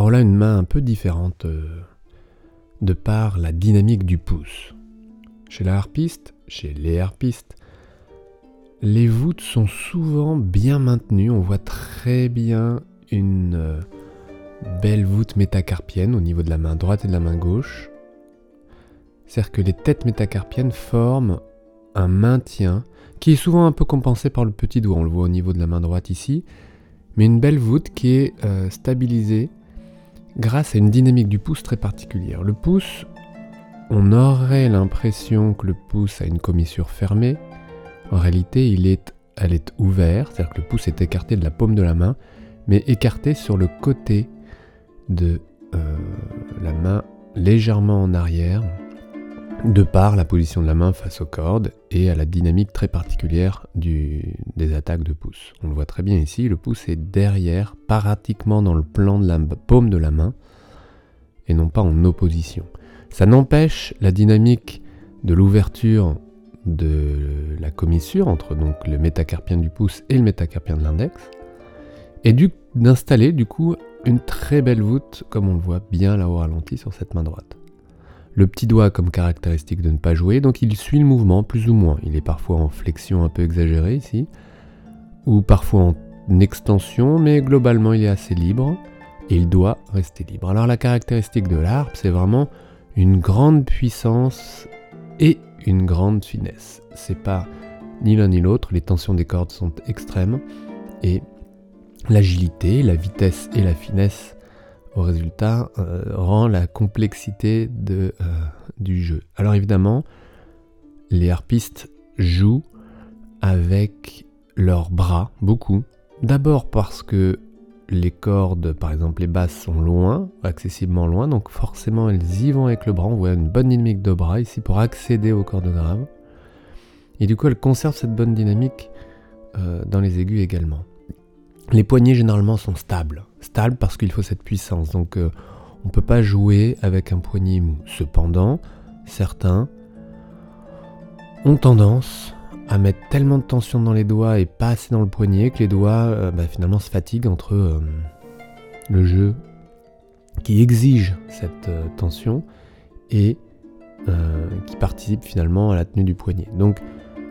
Alors là, une main un peu différente euh, de par la dynamique du pouce. Chez la harpiste, chez les harpistes, les voûtes sont souvent bien maintenues. On voit très bien une euh, belle voûte métacarpienne au niveau de la main droite et de la main gauche. C'est-à-dire que les têtes métacarpiennes forment un maintien qui est souvent un peu compensé par le petit doigt. On le voit au niveau de la main droite ici. Mais une belle voûte qui est euh, stabilisée grâce à une dynamique du pouce très particulière. Le pouce, on aurait l'impression que le pouce a une commissure fermée. En réalité, il est, elle est ouverte, c'est-à-dire que le pouce est écarté de la paume de la main, mais écarté sur le côté de euh, la main légèrement en arrière, de par la position de la main face aux cordes et à la dynamique très particulière des attaques de pouce. On le voit très bien ici, le pouce est derrière, pratiquement dans le plan de la paume de la main, et non pas en opposition. Ça n'empêche la dynamique de l'ouverture de la commissure entre donc le métacarpien du pouce et le métacarpien de l'index, et d'installer du coup une très belle voûte, comme on le voit bien là au ralenti sur cette main droite. Le petit doigt comme caractéristique de ne pas jouer, donc il suit le mouvement plus ou moins. Il est parfois en flexion un peu exagérée ici, ou parfois en extension, mais globalement il est assez libre, et il doit rester libre. Alors la caractéristique de l'harpe, c'est vraiment une grande puissance et une grande finesse. C'est pas ni l'un ni l'autre, les tensions des cordes sont extrêmes, et l'agilité, la vitesse et la finesse au résultat euh, rend la complexité euh, du jeu. Alors évidemment, les harpistes jouent avec leurs bras beaucoup. D'abord parce que les cordes, par exemple les basses, sont loin, accessiblement loin, donc forcément elles y vont avec le bras. On voit une bonne dynamique de bras ici pour accéder aux cordes graves. Et du coup, elles conservent cette bonne dynamique euh, dans les aigus également. Les poignets généralement sont stables. Stables parce qu'il faut cette puissance. Donc euh, on ne peut pas jouer avec un poignet mou. Cependant, certains ont tendance à mettre tellement de tension dans les doigts et pas assez dans le poignet que les doigts euh, bah, finalement se fatiguent entre euh, le jeu qui exige cette tension et qui participe finalement à la tenue du poignet. Donc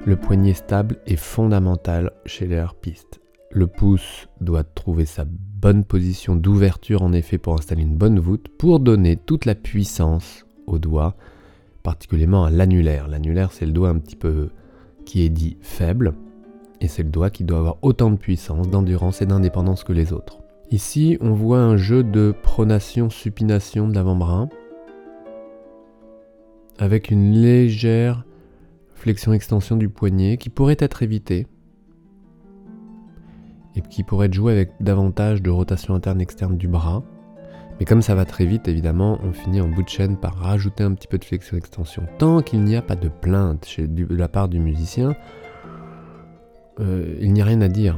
le poignet stable est fondamental chez les harpistes. Le pouce doit trouver sa bonne position d'ouverture en effet pour installer une bonne voûte pour donner toute la puissance au doigt, particulièrement à l'annulaire. L'annulaire c'est le doigt un petit peu qui est dit faible et c'est le doigt qui doit avoir autant de puissance, d'endurance et d'indépendance que les autres. Ici on voit un jeu de pronation-supination de l'avant-bras avec une légère flexion-extension du poignet qui pourrait être évitée qui pourrait être joué avec davantage de rotation interne-externe du bras. Mais comme ça va très vite, évidemment, on finit en bout de chaîne par rajouter un petit peu de flexion-extension. Tant qu'il n'y a pas de plainte de la part du musicien, euh, il n'y a rien à dire.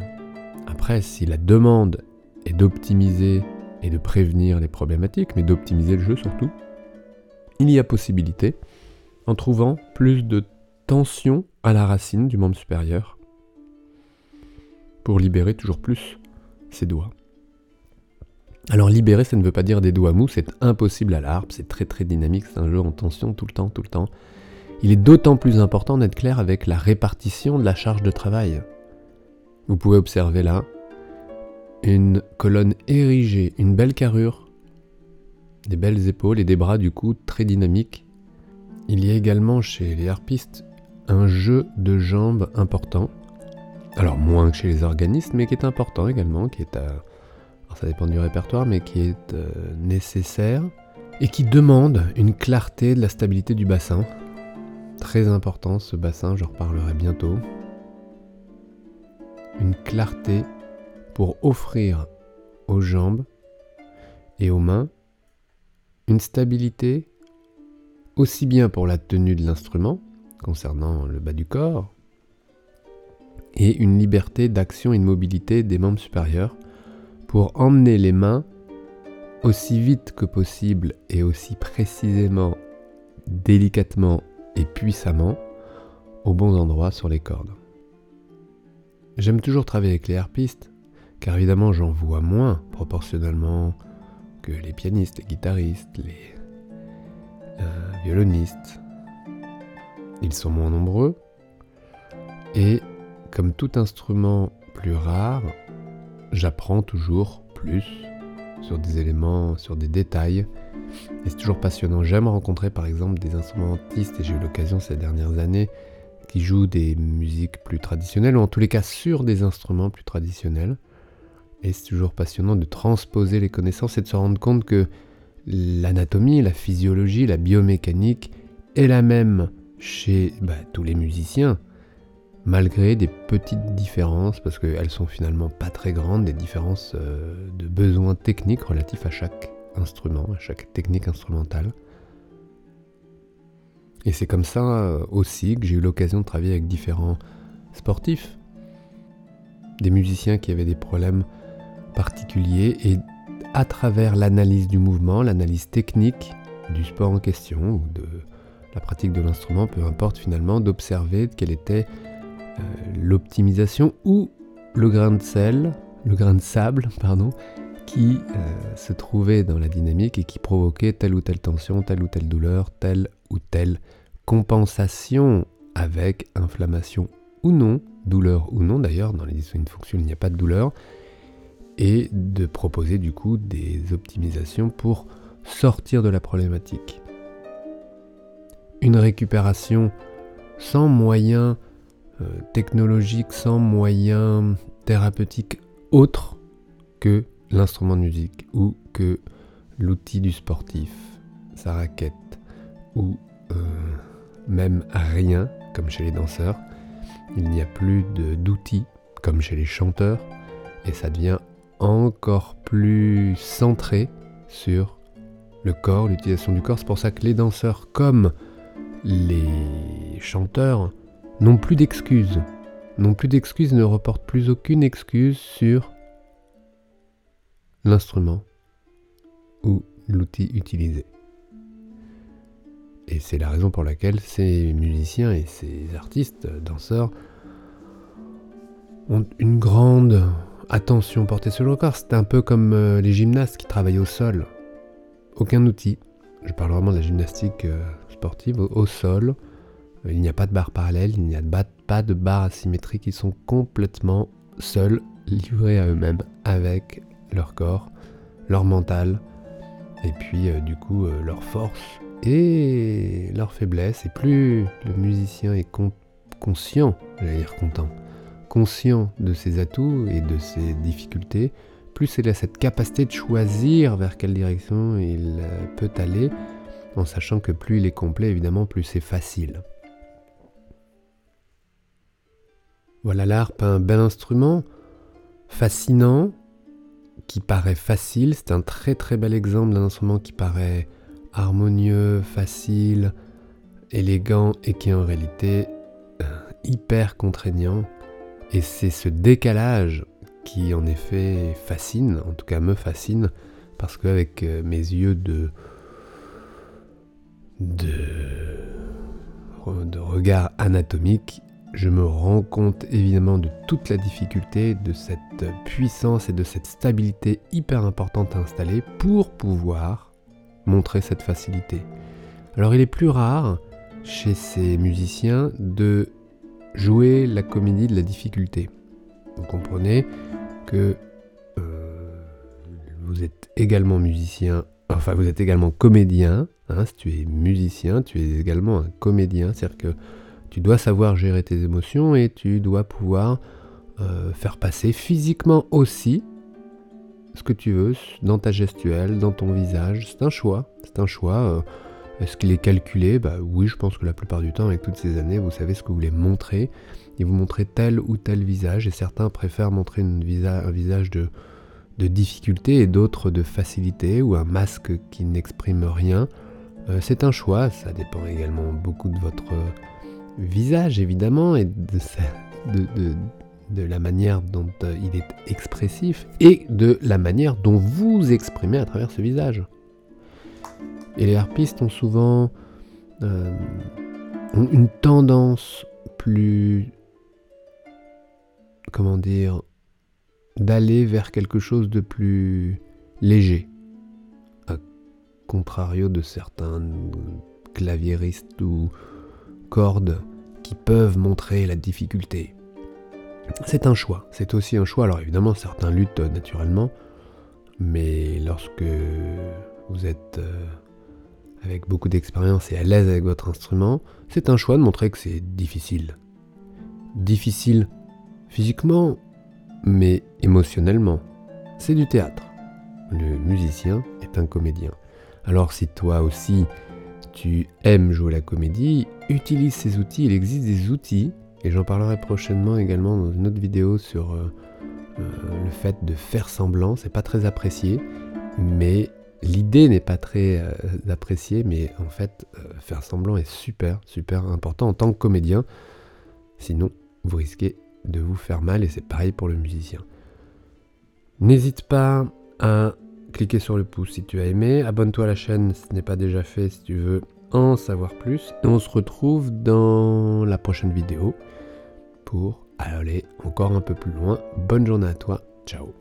Après, si la demande est d'optimiser et de prévenir les problématiques, mais d'optimiser le jeu surtout, il y a possibilité, en trouvant plus de tension à la racine du membre supérieur, pour libérer toujours plus ses doigts. Alors libérer, ça ne veut pas dire des doigts mous, c'est impossible à l'harpe, c'est très très dynamique, c'est un jeu en tension tout le temps, tout le temps. Il est d'autant plus important d'être clair avec la répartition de la charge de travail. Vous pouvez observer là une colonne érigée, une belle carrure, des belles épaules et des bras du coup très dynamiques. Il y a également chez les harpistes un jeu de jambes important alors moins que chez les organistes, mais qui est important également, qui est, alors ça dépend du répertoire, mais qui est euh, nécessaire et qui demande une clarté de la stabilité du bassin. Très important ce bassin, je reparlerai bientôt. Une clarté pour offrir aux jambes et aux mains une stabilité aussi bien pour la tenue de l'instrument, concernant le bas du corps, et une liberté d'action et de mobilité des membres supérieurs pour emmener les mains aussi vite que possible et aussi précisément, délicatement et puissamment aux bons endroits sur les cordes. J'aime toujours travailler avec les harpistes, car évidemment j'en vois moins proportionnellement que les pianistes, les guitaristes, les euh, violonistes. Ils sont moins nombreux et comme tout instrument plus rare, j'apprends toujours plus sur des éléments, sur des détails. Et c'est toujours passionnant. J'aime rencontrer par exemple des instrumentistes, et j'ai eu l'occasion ces dernières années, qui jouent des musiques plus traditionnelles, ou en tous les cas sur des instruments plus traditionnels. Et c'est toujours passionnant de transposer les connaissances et de se rendre compte que l'anatomie, la physiologie, la biomécanique est la même chez bah, tous les musiciens, malgré des petites différences, parce qu'elles sont finalement pas très grandes, des différences euh, de besoins techniques relatifs à chaque instrument, à chaque technique instrumentale. Et c'est comme ça euh, aussi que j'ai eu l'occasion de travailler avec différents sportifs, des musiciens qui avaient des problèmes particuliers et à travers l'analyse du mouvement, l'analyse technique du sport en question ou de la pratique de l'instrument, peu importe finalement, d'observer quelle était l'optimisation ou le grain de sel, le grain de sable, pardon, qui euh, se trouvait dans la dynamique et qui provoquait telle ou telle tension, telle ou telle douleur, telle ou telle compensation avec inflammation ou non, douleur ou non d'ailleurs, dans les dysfonctions fonctionnelles il n'y a pas de douleur, et de proposer du coup des optimisations pour sortir de la problématique. Une récupération sans moyens euh, technologiques, sans moyens thérapeutiques autres que l'instrument de musique ou que l'outil du sportif, sa raquette ou euh, même rien comme chez les danseurs. Il n'y a plus d'outils comme chez les chanteurs et ça devient encore plus centré sur le corps, l'utilisation du corps. C'est pour ça que les danseurs comme les chanteurs n'ont plus d'excuses. N'ont plus d'excuses, ne reportent plus aucune excuse sur l'instrument ou l'outil utilisé. Et c'est la raison pour laquelle ces musiciens et ces artistes, danseurs, ont une grande attention portée sur le corps. C'est un peu comme euh, les gymnastes qui travaillent au sol. Aucun outil. Je parle vraiment de la gymnastique euh, sportive au, sol. Il n'y a pas de barre parallèle, il n'y a pas de barre asymétrique. Ils sont complètement seuls, livrés à eux-mêmes, avec leur corps, leur mental, et puis euh, du coup leur force et leur faiblesse. Et plus le musicien est conscient, j'allais dire content, conscient de ses atouts et de ses difficultés, plus il a cette capacité de choisir vers quelle direction il euh, peut aller, en sachant que plus il est complet, évidemment, plus c'est facile. Voilà l'harpe, un bel instrument, fascinant, qui paraît facile. C'est un très très bel exemple d'un instrument qui paraît harmonieux, facile, élégant et qui est en réalité euh, hyper contraignant et c'est ce décalage qui en effet fascine, en tout cas me fascine, parce qu'avec euh, mes yeux de, de, de regard anatomique, je me rends compte évidemment de toute la difficulté, de cette puissance et de cette stabilité hyper importante à installer pour pouvoir montrer cette facilité. Alors il est plus rare chez ces musiciens de jouer la comédie de la difficulté. Vous comprenez que euh, vous êtes également musicien, enfin vous êtes également comédien. Hein, si tu es musicien, tu es également un comédien, c'est-à-dire que tu dois savoir gérer tes émotions et tu dois pouvoir euh, faire passer physiquement aussi ce que tu veux dans ta gestuelle, dans ton visage. C'est un choix, c'est un choix. Euh, est-ce qu'il est calculé? Bah, Oui, je pense que la plupart du temps, avec toutes ces années, vous savez ce que vous voulez montrer. Et vous montrez tel ou tel visage. Et certains préfèrent montrer un visage de, difficulté et d'autres de facilité ou un masque qui n'exprime rien. Euh, c'est un choix. Ça dépend également beaucoup de votre visage, évidemment, et de, la manière dont euh, il est expressif et de la manière dont vous exprimez à travers ce visage. Et les harpistes ont souvent euh, une tendance plus, comment dire, d'aller vers quelque chose de plus léger. contrario de certains claviéristes ou cordes qui peuvent montrer la difficulté. C'est un choix, c'est aussi un choix. Alors évidemment, certains luttent naturellement, mais lorsque vous êtes euh, avec beaucoup d'expérience et à l'aise avec votre instrument, c'est un choix de montrer que c'est difficile. Difficile physiquement, mais émotionnellement. C'est du théâtre. Le musicien est un comédien. Alors si toi aussi tu aimes jouer la comédie, utilise ces outils. Il existe des outils, et j'en parlerai prochainement également dans une autre vidéo sur euh, euh, le fait de faire semblant. C'est pas très apprécié, mais l'idée n'est pas très euh, appréciée, mais en fait, faire semblant est super, super important en tant que comédien. Sinon, vous risquez de vous faire mal, et c'est pareil pour le musicien. N'hésite pas à cliquer sur le pouce si tu as aimé, abonne-toi à la chaîne si ce n'est pas déjà fait si tu veux en savoir plus. Et on se retrouve dans la prochaine vidéo pour aller encore un peu plus loin. Bonne journée à toi, ciao